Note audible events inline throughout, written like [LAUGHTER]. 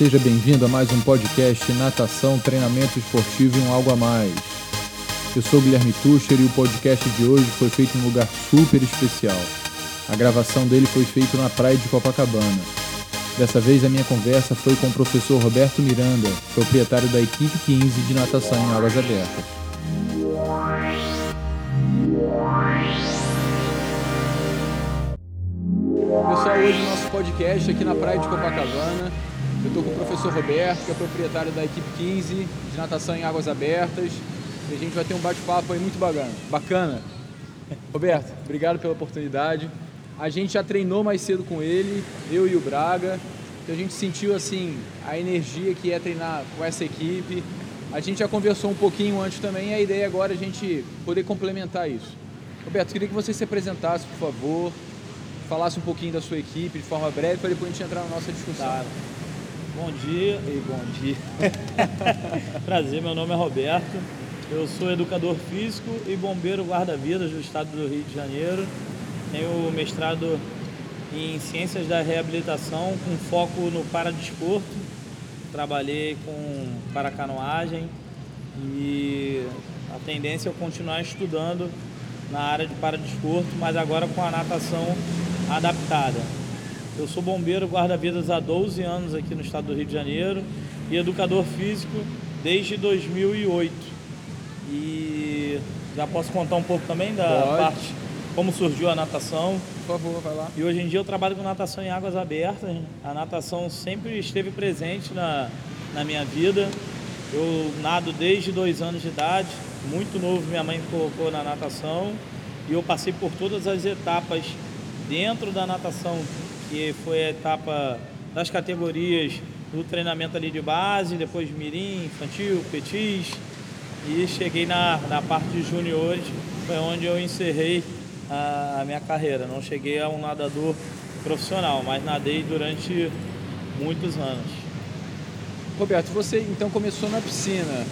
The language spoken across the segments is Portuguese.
Seja bem-vindo a mais um podcast Natação, Treinamento Esportivo e um Algo a Mais. Eu sou Guilherme Tucher e o podcast de hoje foi feito em um lugar super especial. A gravação dele foi feita na praia de Copacabana. Dessa vez a minha conversa foi com o professor Roberto Miranda, proprietário da equipe 15 de natação em águas abertas. Pessoal, hoje no nosso podcast aqui na praia de Copacabana. Eu estou com o professor Roberto, que é proprietário da equipe 15 de natação em águas abertas. E a gente vai ter um bate-papo aí muito bacana. bacana. Roberto, obrigado pela oportunidade. A gente já treinou mais cedo com ele, eu e o Braga. Então a gente sentiu assim a energia que é treinar com essa equipe. A gente já conversou um pouquinho antes também e a ideia agora é a gente poder complementar isso. Roberto, queria que você se apresentasse, por favor, falasse um pouquinho da sua equipe de forma breve para depois a gente entrar na nossa discussão. Bom dia e bom dia. [LAUGHS] Prazer, meu nome é Roberto. Eu sou educador físico e bombeiro guarda-vidas do estado do Rio de Janeiro. Tenho mestrado em ciências da reabilitação com foco no paradesporto. Trabalhei com paracanoagem e a tendência é continuar estudando na área de paradesporto, mas agora com a natação adaptada. Eu sou bombeiro guarda-vidas há 12 anos aqui no estado do Rio de Janeiro e educador físico desde 2008. E já posso contar um pouco também da Pode. parte como surgiu a natação. Por favor, vai lá. E hoje em dia eu trabalho com natação em águas abertas. A natação sempre esteve presente na, na minha vida. Eu nado desde dois anos de idade, muito novo minha mãe me colocou na natação e eu passei por todas as etapas dentro da natação, que foi a etapa das categorias do treinamento ali de base, depois mirim, infantil, petis e cheguei na, na parte de juniores, foi onde eu encerrei a, a minha carreira. Não cheguei a um nadador profissional, mas nadei durante muitos anos. Roberto, você então começou na piscina.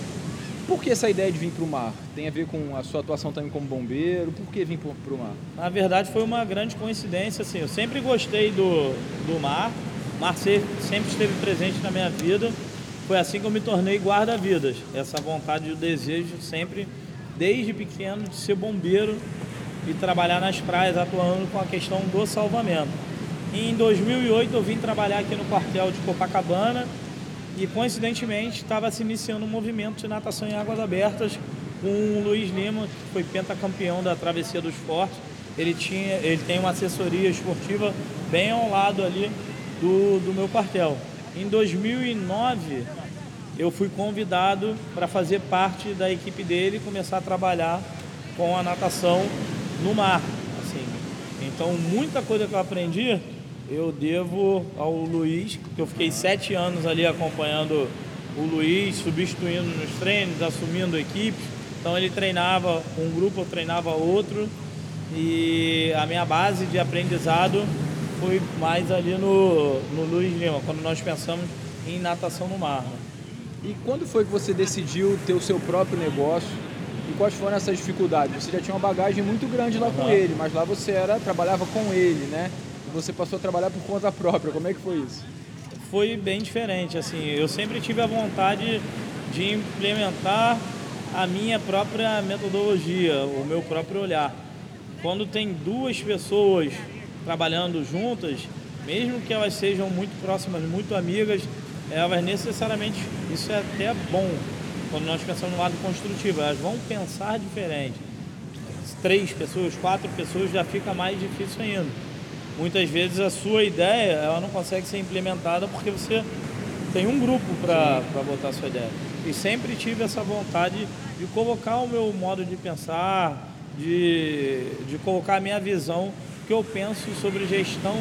Por que essa ideia de vir para o mar? Tem a ver com a sua atuação também como bombeiro? Por que vir para o mar? Na verdade, foi uma grande coincidência. Assim, eu sempre gostei do, do mar. O mar sempre esteve presente na minha vida. Foi assim que eu me tornei guarda-vidas. Essa vontade e o desejo sempre, desde pequeno, de ser bombeiro e trabalhar nas praias, atuando com a questão do salvamento. Em 2008, eu vim trabalhar aqui no quartel de Copacabana e coincidentemente estava se iniciando um movimento de natação em águas abertas com o Luiz Lima, que foi pentacampeão da Travessia dos Fortes. Ele, tinha, ele tem uma assessoria esportiva bem ao lado ali do, do meu quartel. Em 2009, eu fui convidado para fazer parte da equipe dele e começar a trabalhar com a natação no mar. Assim. Então, muita coisa que eu aprendi eu devo ao Luiz, que eu fiquei sete anos ali acompanhando o Luiz, substituindo nos treinos, assumindo equipes. Então ele treinava um grupo, eu treinava outro. E a minha base de aprendizado foi mais ali no, no Luiz Lima, quando nós pensamos em natação no mar. Né? E quando foi que você decidiu ter o seu próprio negócio? E quais foram essas dificuldades? Você já tinha uma bagagem muito grande lá uhum. com ele, mas lá você era trabalhava com ele, né? Você passou a trabalhar por conta própria. Como é que foi isso? Foi bem diferente, assim. Eu sempre tive a vontade de implementar a minha própria metodologia, o meu próprio olhar. Quando tem duas pessoas trabalhando juntas, mesmo que elas sejam muito próximas, muito amigas, elas necessariamente, isso é até bom, quando nós pensamos no lado construtivo, elas vão pensar diferente. Três pessoas, quatro pessoas já fica mais difícil ainda muitas vezes a sua ideia ela não consegue ser implementada porque você tem um grupo para botar a sua ideia. E sempre tive essa vontade de colocar o meu modo de pensar, de, de colocar a minha visão, que eu penso sobre gestão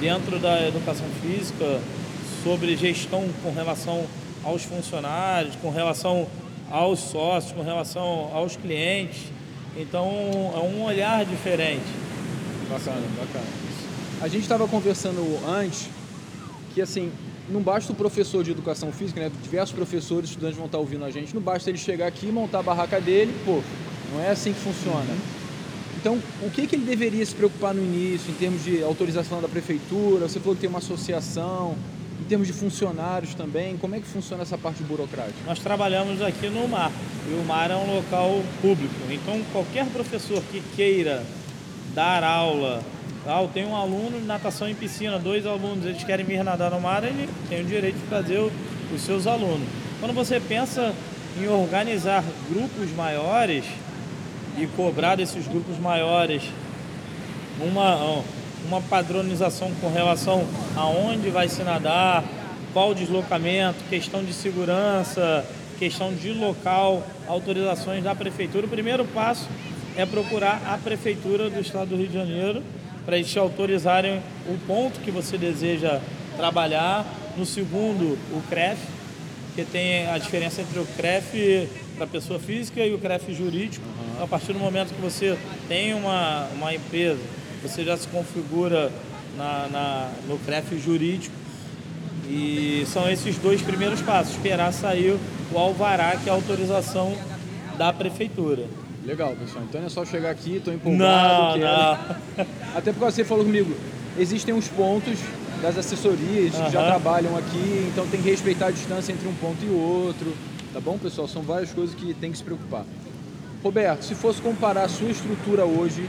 dentro da educação física, sobre gestão com relação aos funcionários, com relação aos sócios, com relação aos clientes. Então é um olhar diferente. Bacana, bacana. A gente estava conversando antes que assim, não basta o professor de educação física, né? Diversos professores, estudantes vão estar ouvindo a gente, não basta ele chegar aqui, montar a barraca dele, pô, não é assim que funciona. Então, o que, que ele deveria se preocupar no início, em termos de autorização da prefeitura? Você falou que tem uma associação. Em termos de funcionários também, como é que funciona essa parte burocrática? Nós trabalhamos aqui no mar, e o mar é um local público. Então, qualquer professor que queira dar aula, ah, eu tenho um aluno de natação em piscina, dois alunos, eles querem vir nadar no mar, ele tem o direito de trazer os seus alunos. Quando você pensa em organizar grupos maiores e cobrar desses grupos maiores uma, uma padronização com relação a onde vai se nadar, qual o deslocamento, questão de segurança, questão de local, autorizações da prefeitura. O primeiro passo é procurar a prefeitura do estado do Rio de Janeiro para eles te autorizarem o ponto que você deseja trabalhar. No segundo, o CREF, que tem a diferença entre o CREF para pessoa física e o CREF jurídico. A partir do momento que você tem uma, uma empresa você já se configura na, na, no CREF jurídico. E são esses dois primeiros passos, esperar sair o alvará, que é a autorização da prefeitura. Legal, pessoal. Então é só chegar aqui, estou empolgado. Não, não. [LAUGHS] Até porque você falou comigo, existem os pontos das assessorias que já trabalham aqui, então tem que respeitar a distância entre um ponto e outro. Tá bom, pessoal? São várias coisas que tem que se preocupar. Roberto, se fosse comparar a sua estrutura hoje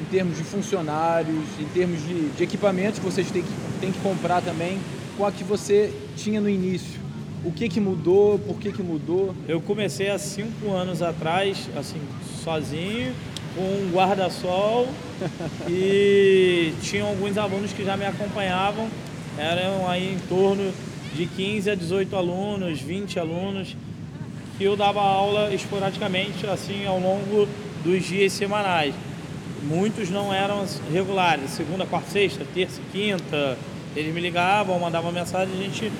em termos de funcionários, em termos de, de equipamentos que vocês têm que, têm que comprar também, com a que você tinha no início. O que, que mudou? Por que, que mudou? Eu comecei há cinco anos atrás, assim, sozinho, com um guarda-sol [LAUGHS] e tinham alguns alunos que já me acompanhavam. Eram aí em torno de 15 a 18 alunos, 20 alunos, que eu dava aula esporadicamente, assim, ao longo dos dias semanais muitos não eram regulares, segunda, quarta, sexta, terça, quinta. Eles me ligavam, mandavam mensagem, a gente,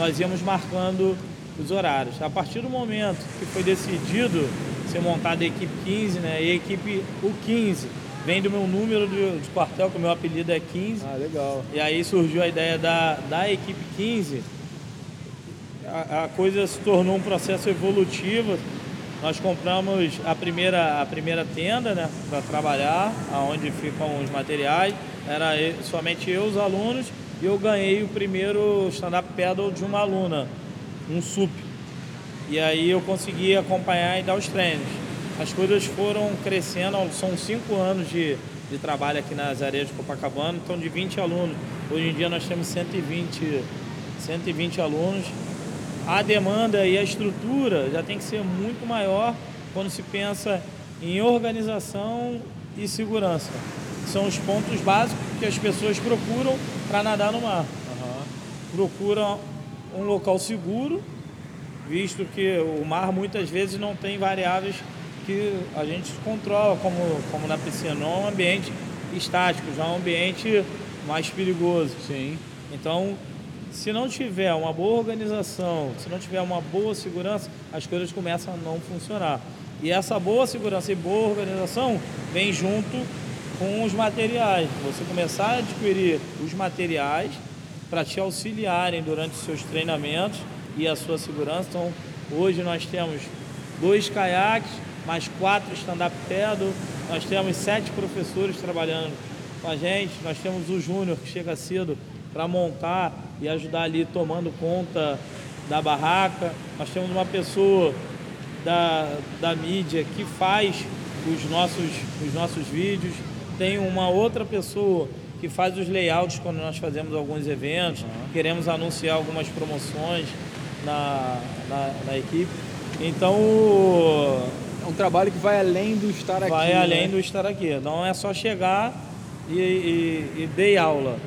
nós íamos marcando os horários. A partir do momento que foi decidido ser montada a equipe 15, né, e a equipe U15 vem do meu número de, de quartel, que o meu apelido é 15. Ah, legal. E aí surgiu a ideia da, da equipe 15. A, a coisa se tornou um processo evolutivo nós compramos a primeira, a primeira tenda né, para trabalhar, aonde ficam os materiais. Era somente eu, os alunos, e eu ganhei o primeiro stand-up pedal de uma aluna, um SUP. E aí eu consegui acompanhar e dar os treinos. As coisas foram crescendo, são cinco anos de, de trabalho aqui nas areias de Copacabana, então de 20 alunos. Hoje em dia nós temos 120, 120 alunos a demanda e a estrutura já tem que ser muito maior quando se pensa em organização e segurança. São os pontos básicos que as pessoas procuram para nadar no mar. Uhum. Procuram um local seguro, visto que o mar muitas vezes não tem variáveis que a gente controla, como, como na piscina. Não é um ambiente estático, já é um ambiente mais perigoso. Sim. Então, se não tiver uma boa organização, se não tiver uma boa segurança, as coisas começam a não funcionar. E essa boa segurança e boa organização vem junto com os materiais. Você começar a adquirir os materiais para te auxiliarem durante os seus treinamentos e a sua segurança. Então, hoje nós temos dois caiaques, mais quatro stand-up paddle, nós temos sete professores trabalhando com a gente, nós temos o Júnior que chega cedo para montar e ajudar ali tomando conta da barraca. Nós temos uma pessoa da, da mídia que faz os nossos, os nossos vídeos. Tem uma outra pessoa que faz os layouts quando nós fazemos alguns eventos, uhum. queremos anunciar algumas promoções na, na, na, equipe. Então. É um trabalho que vai além do estar aqui. Vai além né? do estar aqui. Não é só chegar e, e, e dei aula.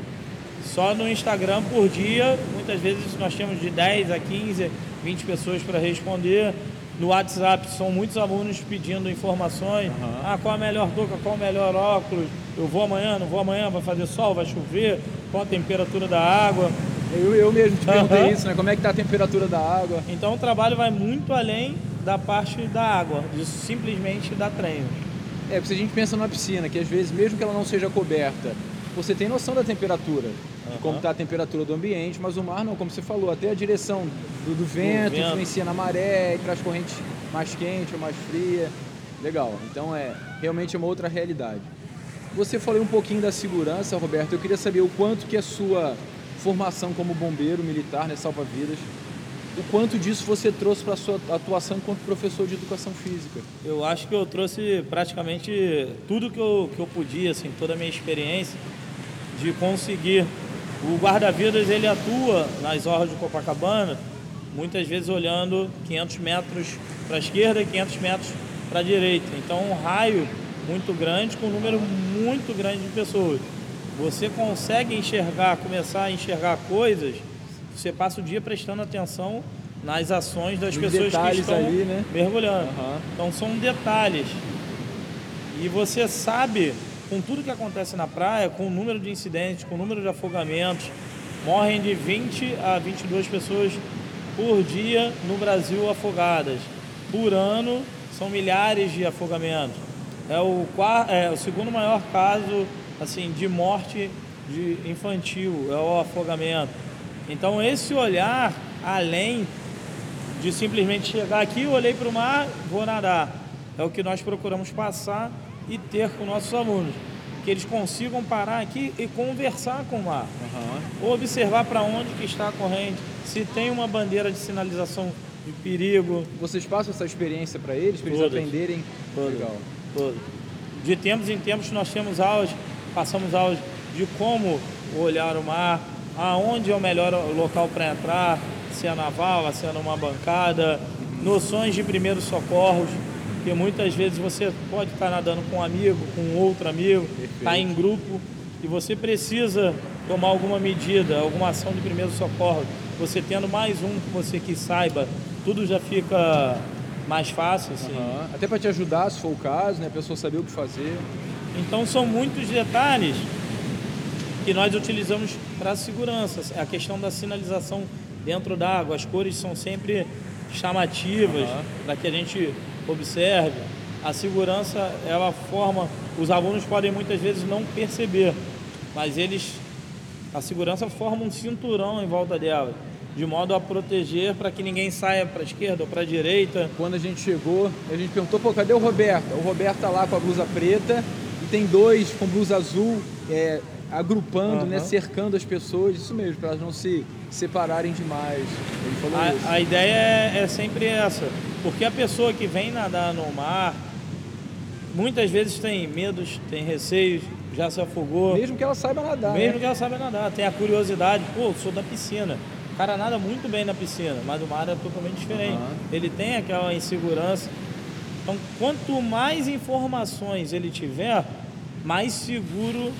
Só no Instagram por dia, muitas vezes nós temos de 10 a 15, 20 pessoas para responder. No WhatsApp são muitos alunos pedindo informações. Uhum. Ah, qual a melhor touca, qual o melhor óculos? Eu vou amanhã, não vou amanhã, vai fazer sol, vai chover, qual a temperatura da água. Eu, eu mesmo te perguntei uhum. isso, né? Como é que está a temperatura da água? Então o trabalho vai muito além da parte da água, de simplesmente dar treino. É, porque se a gente pensa numa piscina, que às vezes, mesmo que ela não seja coberta, você tem noção da temperatura, uhum. como está a temperatura do ambiente, mas o mar não, como você falou, até a direção do, do vento, vento, influencia na maré, traz corrente mais quente ou mais fria. Legal, então é realmente é uma outra realidade. Você falou um pouquinho da segurança, Roberto. Eu queria saber o quanto que a sua formação como bombeiro militar, né, salva-vidas. O quanto disso você trouxe para a sua atuação enquanto professor de educação física? Eu acho que eu trouxe praticamente tudo que eu, que eu podia, assim, toda a minha experiência de conseguir. O guarda-vidas ele atua nas horas de Copacabana, muitas vezes olhando 500 metros para a esquerda e 500 metros para a direita. Então, um raio muito grande com um número muito grande de pessoas. Você consegue enxergar, começar a enxergar coisas, você passa o dia prestando atenção nas ações das Os pessoas que estão ali, né? mergulhando. Uhum. Então são detalhes. E você sabe, com tudo que acontece na praia, com o número de incidentes, com o número de afogamentos, morrem de 20 a 22 pessoas por dia no Brasil afogadas. Por ano, são milhares de afogamentos. É o, é o segundo maior caso assim de morte de infantil, é o afogamento. Então esse olhar além de simplesmente chegar aqui, olhei para o mar, vou nadar. É o que nós procuramos passar e ter com nossos alunos. Que eles consigam parar aqui e conversar com o mar. Uhum. Observar para onde que está a corrente, se tem uma bandeira de sinalização de perigo. Vocês passam essa experiência para eles, para eles aprenderem? Todas. Legal. De tempos em tempos nós temos aulas, passamos aulas de como olhar o mar, aonde é o melhor local para entrar, se é naval, se é numa bancada, noções de primeiros socorros, que muitas vezes você pode estar nadando com um amigo, com outro amigo, está em grupo e você precisa tomar alguma medida, alguma ação de primeiro socorro. Você tendo mais um que você que saiba, tudo já fica mais fácil. Assim. Uhum. Até para te ajudar, se for o caso, né? A pessoa saber o que fazer. Então são muitos detalhes que nós utilizamos para segurança. A questão da sinalização dentro da água, as cores são sempre chamativas Uhum. para que a gente observe. A segurança, ela forma, os alunos podem muitas vezes não perceber, mas eles, a segurança forma um cinturão em volta dela, de modo a proteger para que ninguém saia para a esquerda ou para a direita. Quando a gente chegou, a gente perguntou, pô, cadê o Roberto? O Roberto tá lá com a blusa preta e tem dois com blusa azul, é, agrupando, Uhum. né, cercando as pessoas, isso mesmo, para elas não se separarem demais. A, a ideia é, é sempre essa, porque a pessoa que vem nadar no mar, muitas vezes tem medos, tem receios, já se afogou, Mesmo que ela saiba nadar, mesmo né? que ela saiba nadar, tem a curiosidade, pô, sou da piscina. O cara nada muito bem na piscina, mas o mar é totalmente diferente. Aham. Ele tem aquela insegurança. Então, quanto mais informações ele tiver, mais seguro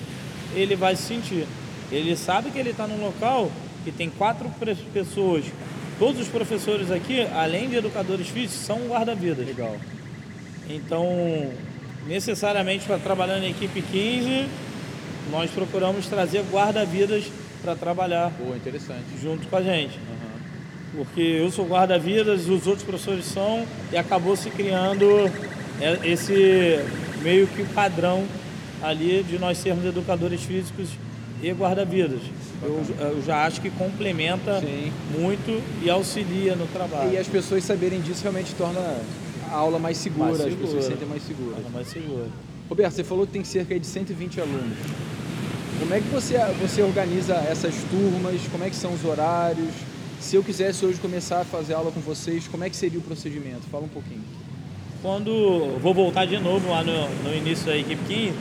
ele vai se sentir. Ele sabe que ele está num local que tem quatro pessoas. Todos os professores aqui, além de educadores físicos, são guarda-vidas. Legal. Então, necessariamente para trabalhar na equipe 15, nós procuramos trazer guarda-vidas para trabalhar Pô, interessante. junto com a gente. Aham. Porque eu sou guarda-vidas, os outros professores são, e acabou se criando é, esse meio que padrão ali de nós sermos educadores físicos e guarda-vidas. Eu, eu já acho que complementa Sim. muito e auxilia no trabalho. E as pessoas saberem disso realmente torna a aula mais segura, Mais as pessoas segura. se sentem mais seguras. Torna mais seguro. Roberto, você falou que tem cerca de 120 alunos. Como é que você, você organiza essas turmas? Como é que são os horários? Se eu quisesse hoje começar a fazer aula com vocês, como é que seria o procedimento? Fala um pouquinho. Quando vou voltar de novo lá no, no início da equipe 15,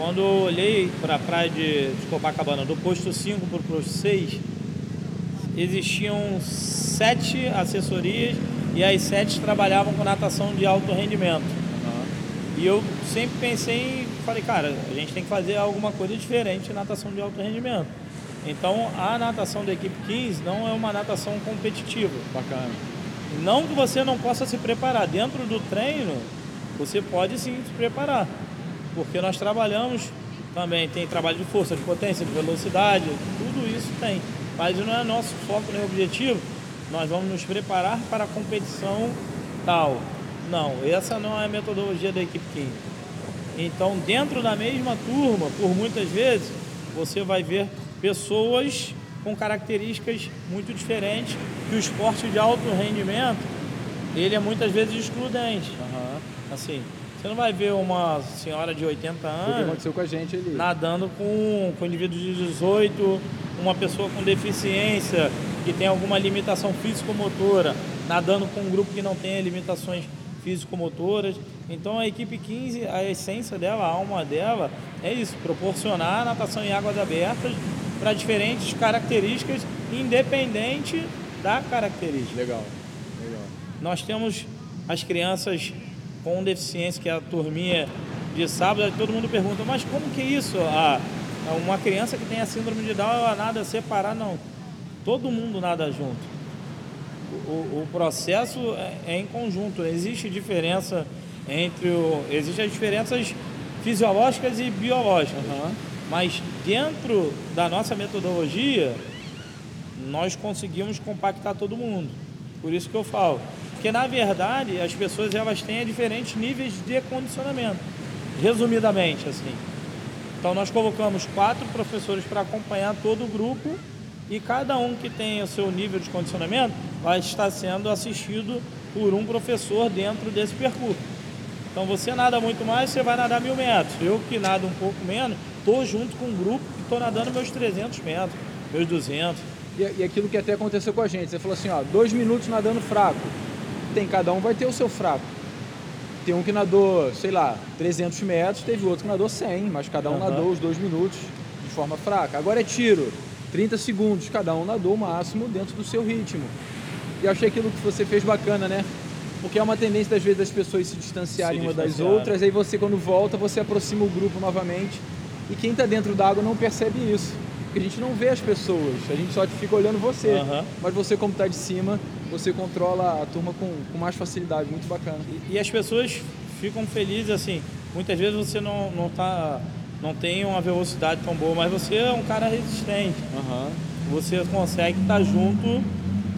quando eu olhei para a praia de, de Copacabana, do posto 5 para o posto 6, existiam sete assessorias e as sete trabalhavam com natação de alto rendimento. E eu sempre pensei, falei, cara, a gente tem que fazer alguma coisa diferente de natação de alto rendimento. Então a natação da equipe 15 não é uma natação competitiva. Bacana. Não que você não possa se preparar. Dentro do treino, você pode sim se preparar. Porque nós trabalhamos também, tem trabalho de força, de potência, de velocidade, tudo isso tem. Mas não é nosso foco nem objetivo. Nós vamos nos preparar para a competição tal. Não, essa não é a metodologia da equipe 15. Então, dentro da mesma turma, por muitas vezes, você vai ver pessoas com características muito diferentes, que o esporte de alto rendimento, ele é muitas vezes excludente. Aham. Assim, Você não vai ver uma senhora de 80 Foi o que anos aconteceu com a gente ali. nadando com, com indivíduos de 18, uma pessoa com deficiência que tem alguma limitação físico-motora, nadando com um grupo que não tem limitações físico-motoras. Então a equipe 15, a essência dela, a alma dela, é isso, proporcionar natação em águas abertas para diferentes características, independente da característica. Legal, legal. Nós temos as crianças com deficiência, que é a turminha de sábado, todo mundo pergunta, mas como que é isso? A, a uma criança que tem a síndrome de Down, ela nada separar? Não. Todo mundo nada junto. O, o processo é, é em conjunto. Existe diferença entre o. Existem as diferenças fisiológicas e biológicas. Aham. Mas dentro da nossa metodologia, nós conseguimos compactar todo mundo. Por isso que eu falo. Porque na verdade as pessoas elas têm diferentes níveis de condicionamento. Resumidamente, assim. Então nós colocamos quatro professores para acompanhar todo o grupo e cada um que tem o seu nível de condicionamento vai estar sendo assistido por um professor dentro desse percurso. Então você nada muito mais, você vai nadar mil metros. Eu que nado um pouco menos, estou junto com um grupo que estou nadando meus 300 metros, meus 200. E, e aquilo que até aconteceu com a gente, você falou assim, ó, dois minutos nadando fraco. Tem, cada um vai ter o seu fraco. Tem um que nadou, sei lá, 300 metros, teve outro que nadou 100, mas cada um Aham. nadou os dois minutos de forma fraca. Agora é tiro, 30 segundos, cada um nadou o máximo dentro do seu ritmo. E eu achei aquilo que você fez bacana, né? Porque é uma tendência, às vezes, das pessoas se distanciarem Se uma das outras, aí você, quando volta, você aproxima o grupo novamente. E quem está dentro da água não percebe isso. Porque a gente não vê as pessoas, a gente só fica olhando você. Aham. Mas você, como está de cima, você controla a turma com, com mais facilidade, muito bacana. E as pessoas ficam felizes assim. Muitas vezes você não, não, tá, não tem uma velocidade tão boa, mas você é um cara resistente. Você consegue estar junto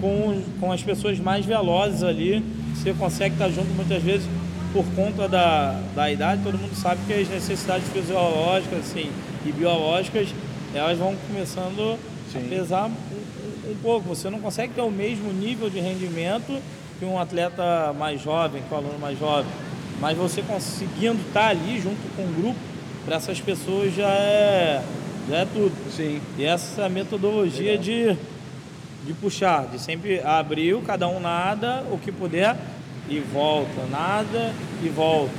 com, com as pessoas mais velozes ali. Você consegue estar junto muitas vezes por conta da, da idade. Todo mundo sabe que as necessidades fisiológicas assim, e biológicas elas vão começando Sim. a pesar um, um- um pouco. Você não consegue ter o mesmo nível de rendimento que um atleta mais jovem, que um aluno mais jovem. Mas você conseguindo estar ali junto com o grupo, para essas pessoas já é, já é tudo. Sim. E essa metodologia de, de puxar, de sempre abrir, cada um nada, o que puder, e volta, nada e volta.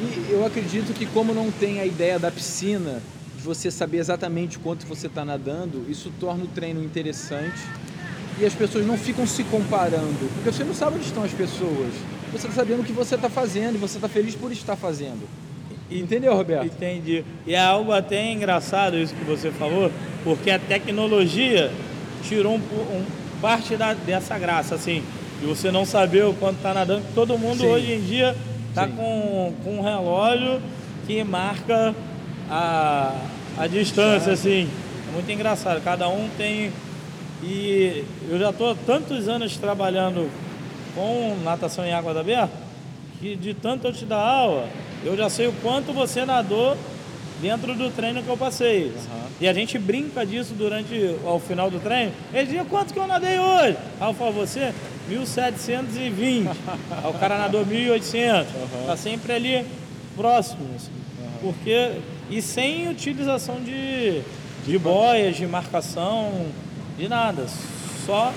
E eu acredito que como não tem a ideia da piscina, você saber exatamente quanto você está nadando, isso torna o treino interessante e as pessoas não ficam se comparando, porque você não sabe onde estão as pessoas. Você está sabendo o que você está fazendo e você está feliz por estar fazendo. Entendeu, Roberto? Entendi. E é algo até engraçado isso que você falou, porque a tecnologia tirou um, um- parte da- dessa graça, assim, de você não saber o quanto está nadando. Todo mundo Sim. hoje em dia está com, com um relógio que marca a, a distância, assim. É muito engraçado. Cada um tem. E eu já estou tantos anos trabalhando com natação em água aberta que de tanto eu te dar aula, eu já sei o quanto você nadou dentro do treino que eu passei. E a gente brinca disso durante ao final do treino. Ele dizia, quanto que eu nadei hoje? Aí eu falo, você? 1720. [LAUGHS] Aí o cara nadou 1800. Tá sempre ali próximo. assim. Porque, e sem utilização de, de boias, de marcação, de nada. Só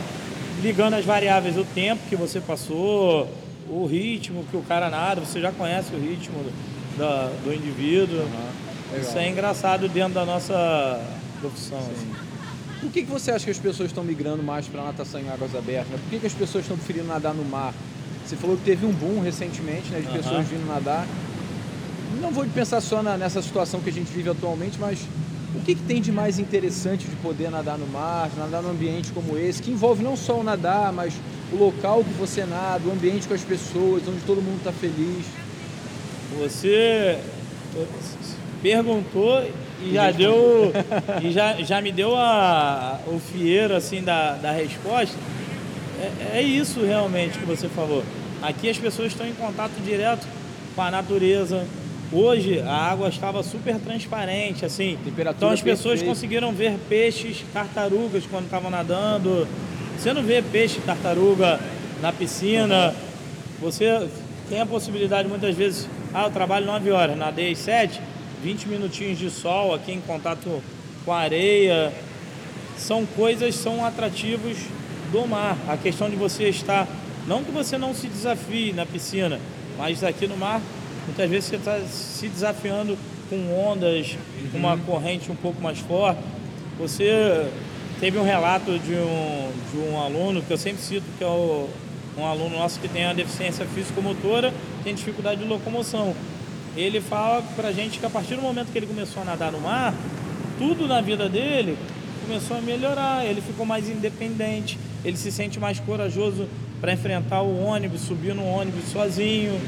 ligando as variáveis, o tempo que você passou, o ritmo que o cara nada, você já conhece o ritmo do, da- do indivíduo. Isso é engraçado dentro da nossa profissão. assim. Por que, que você acha que as pessoas estão migrando mais para natação em águas abertas? né? Por que, que as pessoas estão preferindo nadar no mar? Você falou que teve um boom recentemente né, de Aham. pessoas vindo nadar. Não vou pensar só na- nessa situação que a gente vive atualmente, mas o que, que tem de mais interessante de poder nadar no mar, nadar num ambiente como esse, que envolve não só o nadar, mas o local que você nada, o ambiente com as pessoas, onde todo mundo está feliz. Você perguntou e já deu [LAUGHS] e já, já me deu a, o fieiro assim da, da resposta. É, é isso realmente que você falou. Aqui as pessoas estão em contato direto com a natureza. Hoje a água estava super transparente, assim. Temperatura então as pessoas perfeita. conseguiram ver peixes, tartarugas quando estavam nadando. Você não vê peixe, tartaruga na piscina. Você tem a possibilidade muitas vezes, ah, eu trabalho 9 horas, nadei 7, 20 minutinhos de sol aqui em contato com a areia. São coisas, são atrativos do mar. A questão de você estar, não que você não se desafie na piscina, mas aqui no mar, muitas vezes você está se desafiando com ondas, com uma uhum. corrente um pouco mais forte. Você teve um relato de um, de um aluno, que eu sempre cito, que é o, um aluno nosso que tem a deficiência físico-motora, tem dificuldade de locomoção. Ele fala pra gente que a partir do momento que ele começou a nadar no mar, tudo na vida dele começou a melhorar, ele ficou mais independente, ele se sente mais corajoso para enfrentar o ônibus, subir no ônibus sozinho.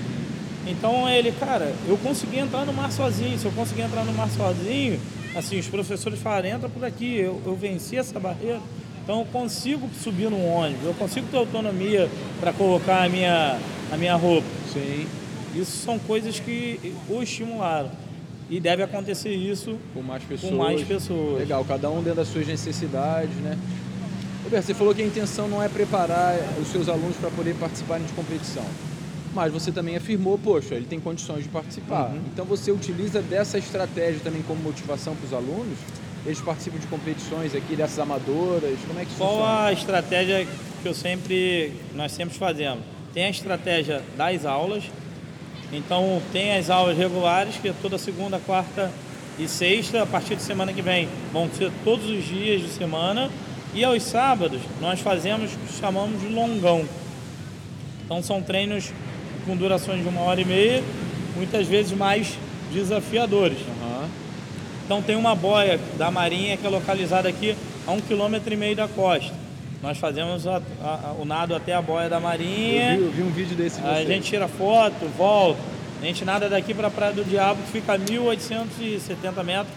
Então ele, cara, eu consegui entrar no mar sozinho. Se eu conseguir entrar no mar sozinho, assim, os professores falaram, entra por aqui, eu, eu venci essa barreira. Então eu consigo subir no ônibus, eu consigo ter autonomia para colocar a minha, a minha roupa. Sim. Isso são coisas que o estimularam. E deve acontecer isso com mais pessoas. Com mais pessoas. Legal, cada um dentro das suas necessidades, né? Roberto, você falou que a intenção não é preparar os seus alunos para poder participarem de competição. Mas você também afirmou, poxa, ele tem condições de participar. Uhum. Então você utiliza dessa estratégia também como motivação para os alunos? Eles participam de competições aqui, dessas amadoras? Como é que Qual funciona? a estratégia que eu sempre, nós sempre fazemos? Tem a estratégia das aulas, então tem as aulas regulares, que é toda segunda, quarta e sexta, a partir de semana que vem vão ser todos os dias de semana. E aos sábados nós fazemos o que chamamos de longão. Então são treinos com durações de uma hora e meia, muitas vezes mais desafiadores. Uhum. Então tem uma boia da Marinha que é localizada aqui a um quilômetro e meio da costa. Nós fazemos a, a, o nado até a boia da Marinha. Eu vi, eu vi um vídeo desse. De a gente tira foto, volta. A gente nada daqui para a Praia do Diabo, que fica a 1.870 metros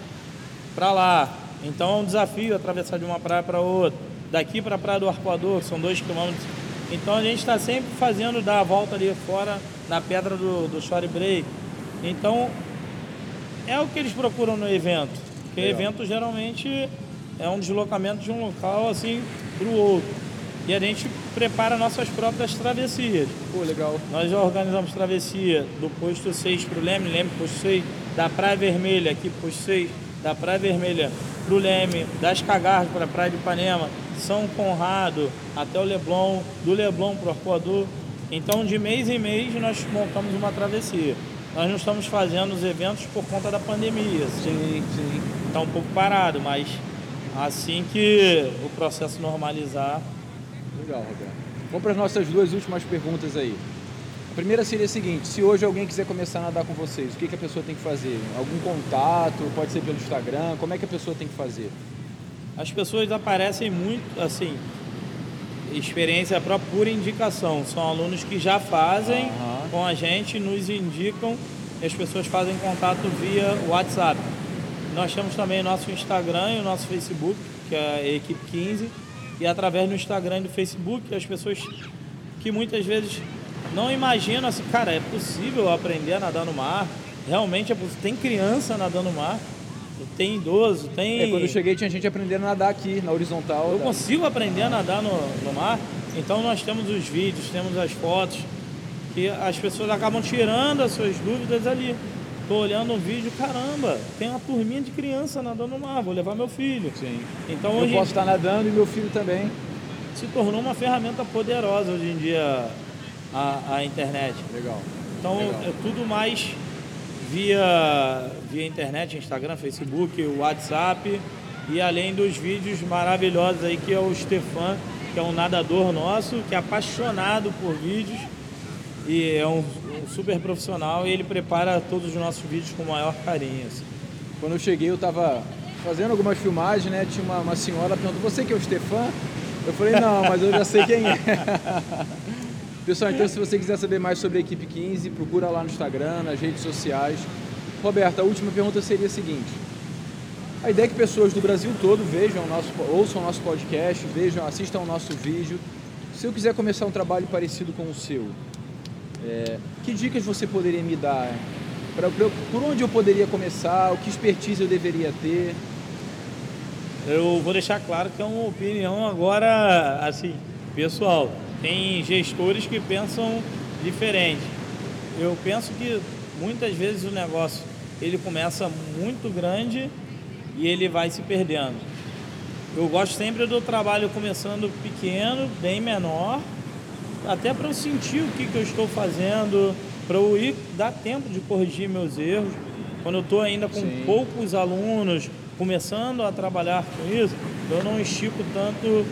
para lá. Então é um desafio atravessar de uma praia para outra. Daqui para a Praia do Arpoador, que são dois quilômetros. Então a gente está sempre fazendo dar a volta ali fora na pedra do, do Shore Break. Então é o que eles procuram no evento. Porque o evento geralmente é um deslocamento de um local assim para o outro. E a gente prepara nossas próprias travessias. Pô, legal. Nós já organizamos travessia do posto 6 para o Leme, Leme posto 6, da Praia Vermelha aqui posto 6, da Praia Vermelha para o Leme, das Cagarras para a Praia de Ipanema, São Conrado até o Leblon, do Leblon para o Arcoador. Então, de mês em mês, nós montamos uma travessia. Nós não estamos fazendo os eventos por conta da pandemia. Assim. Sim, sim. Está um pouco parado, mas assim que o processo normalizar. Legal, Roberto. Vamos para as nossas duas últimas perguntas aí. A primeira seria a seguinte: se hoje alguém quiser começar a nadar com vocês, o que, que a pessoa tem que fazer? Algum contato? Pode ser pelo Instagram? Como é que a pessoa tem que fazer? As pessoas aparecem muito assim, experiência própria por indicação. São alunos que já fazem uhum. com a gente, nos indicam e as pessoas fazem contato via WhatsApp. Nós temos também o nosso Instagram e o nosso Facebook, que é a Equipe 15, e através do Instagram e do Facebook, as pessoas que muitas vezes não imaginam assim, cara, é possível aprender a nadar no mar? Realmente é possível. Tem criança nadando no mar, tem idoso, tem. É, quando eu cheguei tinha gente aprendendo a nadar aqui, na horizontal. Eu da... consigo aprender a nadar no, no mar, então nós temos os vídeos, temos as fotos, que as pessoas acabam tirando as suas dúvidas ali. Tô olhando um vídeo, caramba, tem uma turminha de criança nadando no mar, vou levar meu filho. Sim. Então eu hoje posso estar nadando e meu filho também. Se tornou uma ferramenta poderosa hoje em dia a, a internet. Legal. Então Legal. é tudo mais via, via internet, Instagram, Facebook, WhatsApp e além dos vídeos maravilhosos aí que é o Stefan, que é um nadador nosso, que é apaixonado por vídeos e é um, um super profissional e ele prepara todos os nossos vídeos com o maior carinho. Assim. Quando eu cheguei eu estava fazendo algumas filmagens, né? Tinha uma, uma senhora perguntando, você que é o Stefan? Eu falei, não, mas eu já sei quem é. [LAUGHS] Pessoal, então se você quiser saber mais sobre a Equipe 15, procura lá no Instagram, nas redes sociais. Roberto, a última pergunta seria a seguinte. A ideia é que pessoas do Brasil todo vejam nosso, ouçam o nosso podcast, vejam, assistam o nosso vídeo. Se eu quiser começar um trabalho parecido com o seu, é, que dicas você poderia me dar? Pra, pra, por onde eu poderia começar? O que expertise eu deveria ter? Eu vou deixar claro que é uma opinião agora, assim, pessoal. Tem gestores que pensam diferente. eu penso que muitas vezes o negócio ele começa muito grande e ele vai se perdendo. Eu gosto sempre do trabalho começando pequeno, bem menor, até para eu sentir o que, que eu estou fazendo, para eu ir dar tempo de corrigir meus erros. Quando eu estou ainda com Sim. poucos alunos, começando a trabalhar com isso, eu não estico tanto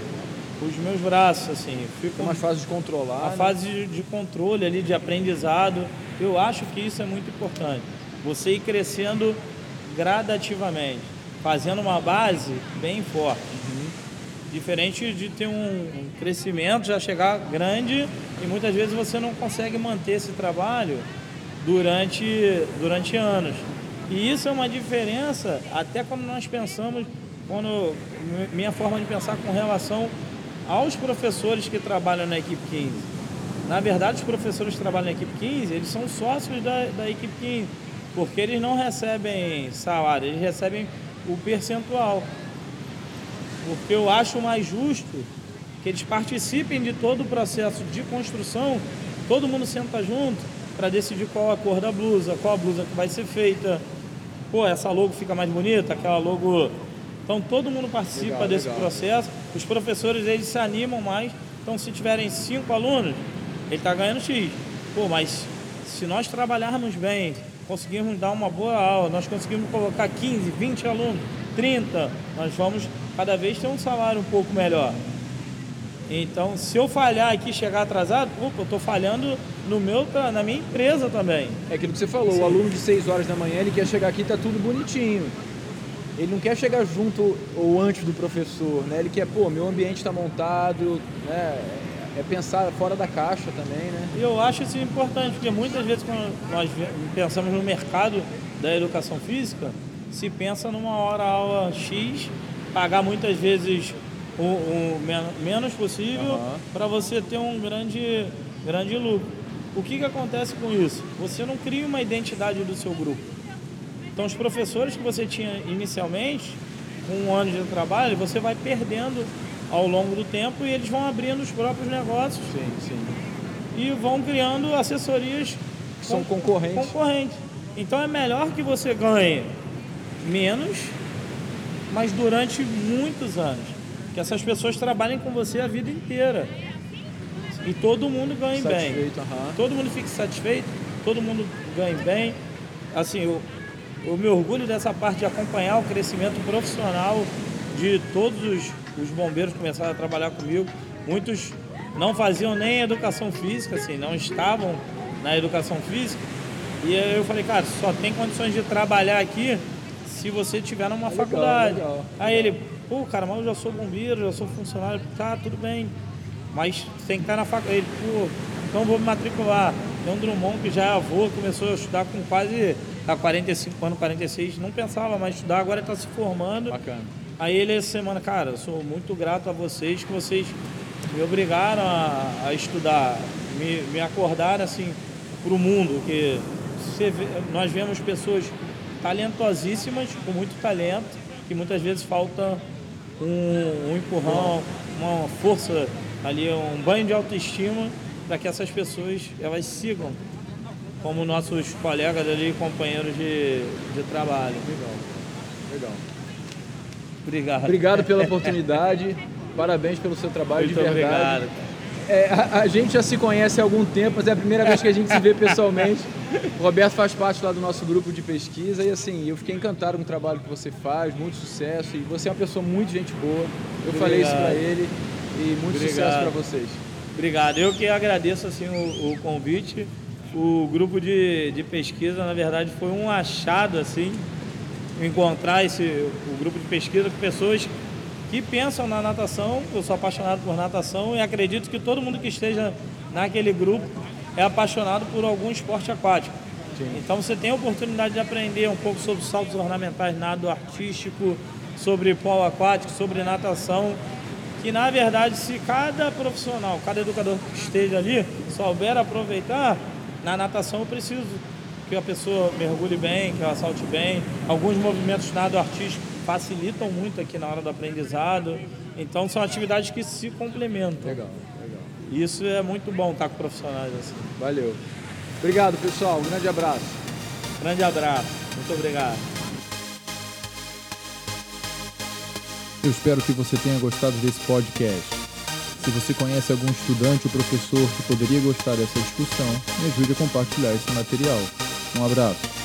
os meus braços, assim. Fico mais fase de controlar. A né? fase de, de controle ali, de aprendizado. Eu acho que isso é muito importante. Você ir crescendo gradativamente, fazendo uma base bem forte. Uhum. Diferente de ter um crescimento, já chegar grande e muitas vezes você não consegue manter esse trabalho durante, durante anos. E isso é uma diferença até quando nós pensamos, quando minha forma de pensar com relação aos professores que trabalham na equipe 15. Na verdade, os professores que trabalham na equipe 15, eles são sócios da, da equipe 15, porque eles não recebem salário, eles recebem o percentual. Porque eu acho mais justo que eles participem de todo o processo de construção, todo mundo senta junto para decidir qual a cor da blusa, qual a blusa que vai ser feita. Pô, essa logo fica mais bonita, aquela logo então todo mundo participa legal, desse legal. processo. Os professores eles se animam mais. Então se tiverem cinco alunos, ele está ganhando X. Pô, mas se nós trabalharmos bem, conseguirmos dar uma boa aula, nós conseguimos colocar 15, 20 alunos, 30, nós vamos cada vez ter um salário um pouco melhor. Então, se eu falhar aqui chegar atrasado, opa, eu estou falhando no meu, na minha empresa também. É aquilo que você falou, Sim. o aluno de 6 horas da manhã, ele quer chegar aqui e tá tudo bonitinho ele não quer chegar junto ou antes do professor, né? Ele quer, pô, meu ambiente está montado, né? É pensar fora da caixa também, né? E eu acho isso importante, porque muitas vezes quando nós pensamos no mercado da educação física, se pensa numa hora aula X, pagar muitas vezes o, o menos possível uhum. para você ter um grande, grande lucro. O que, que acontece com isso? Você não cria uma identidade do seu grupo. Então, os professores que você tinha inicialmente, com um ano de trabalho, você vai perdendo ao longo do tempo e eles vão abrindo os próprios negócios. Sim, sim. E vão criando assessorias que são concorrentes. concorrentes. Então, é melhor que você ganhe menos, mas durante muitos anos. Que essas pessoas trabalhem com você a vida inteira. E todo mundo ganhe satisfeito, bem. Uhum. Todo mundo fique satisfeito, todo mundo ganhe bem. Assim, eu, me orgulho dessa parte de acompanhar o crescimento profissional de todos os, os bombeiros que começaram a trabalhar comigo. Muitos não faziam nem educação física, assim, não estavam na educação física. E eu falei, cara, só tem condições de trabalhar aqui se você tiver numa legal, faculdade. Legal. Aí ele, pô, cara, mas eu já sou bombeiro, já sou funcionário, tá, tudo bem. Mas tem que estar na faculdade. Ele, pô, então vou me matricular. Tem um Drummond que já é avô, começou a estudar com quase tá 45 anos, 46, não pensava mais estudar, agora está se formando. Bacana. Aí ele essa semana, cara, sou muito grato a vocês que vocês me obrigaram a, a estudar, me, me acordaram assim para o mundo, que vê, nós vemos pessoas talentosíssimas, com muito talento, que muitas vezes falta um, um empurrão, uma força ali, um banho de autoestima para que essas pessoas elas sigam como nossos colegas ali, companheiros de, de trabalho. Legal, legal. Obrigado. Obrigado pela [LAUGHS] oportunidade, parabéns pelo seu trabalho Muito de verdade. Obrigado. É, a, a, gente já se conhece há algum tempo, mas é a primeira vez que a gente se vê pessoalmente. [LAUGHS] O Roberto faz parte lá do nosso grupo de pesquisa e assim, eu fiquei encantado com o trabalho que você faz, muito sucesso e você é uma pessoa muito gente boa. Eu Obrigado. falei isso para ele e muito Obrigado. sucesso para vocês. Obrigado. Eu que agradeço assim o, o convite o grupo de, de pesquisa, na verdade, foi um achado, assim, encontrar esse, o grupo de pesquisa com pessoas que pensam na natação. Eu sou apaixonado por natação e acredito que todo mundo que esteja naquele grupo é apaixonado por algum esporte aquático. Sim. Então você tem a oportunidade de aprender um pouco sobre saltos ornamentais, nado artístico, sobre polo aquático, sobre natação. Que na verdade, se cada profissional, cada educador que esteja ali souber aproveitar, na natação eu preciso que a pessoa mergulhe bem, que ela salte bem. Alguns movimentos de nado artístico facilitam muito aqui na hora do aprendizado. Então são atividades que se complementam. Legal, legal. Isso é muito bom estar com profissionais assim. Valeu. Obrigado, pessoal. Um grande abraço. Grande abraço. Muito obrigado. Eu espero que você tenha gostado desse podcast. Se você conhece algum estudante ou professor que poderia gostar dessa discussão, me ajude a compartilhar esse material. Um abraço.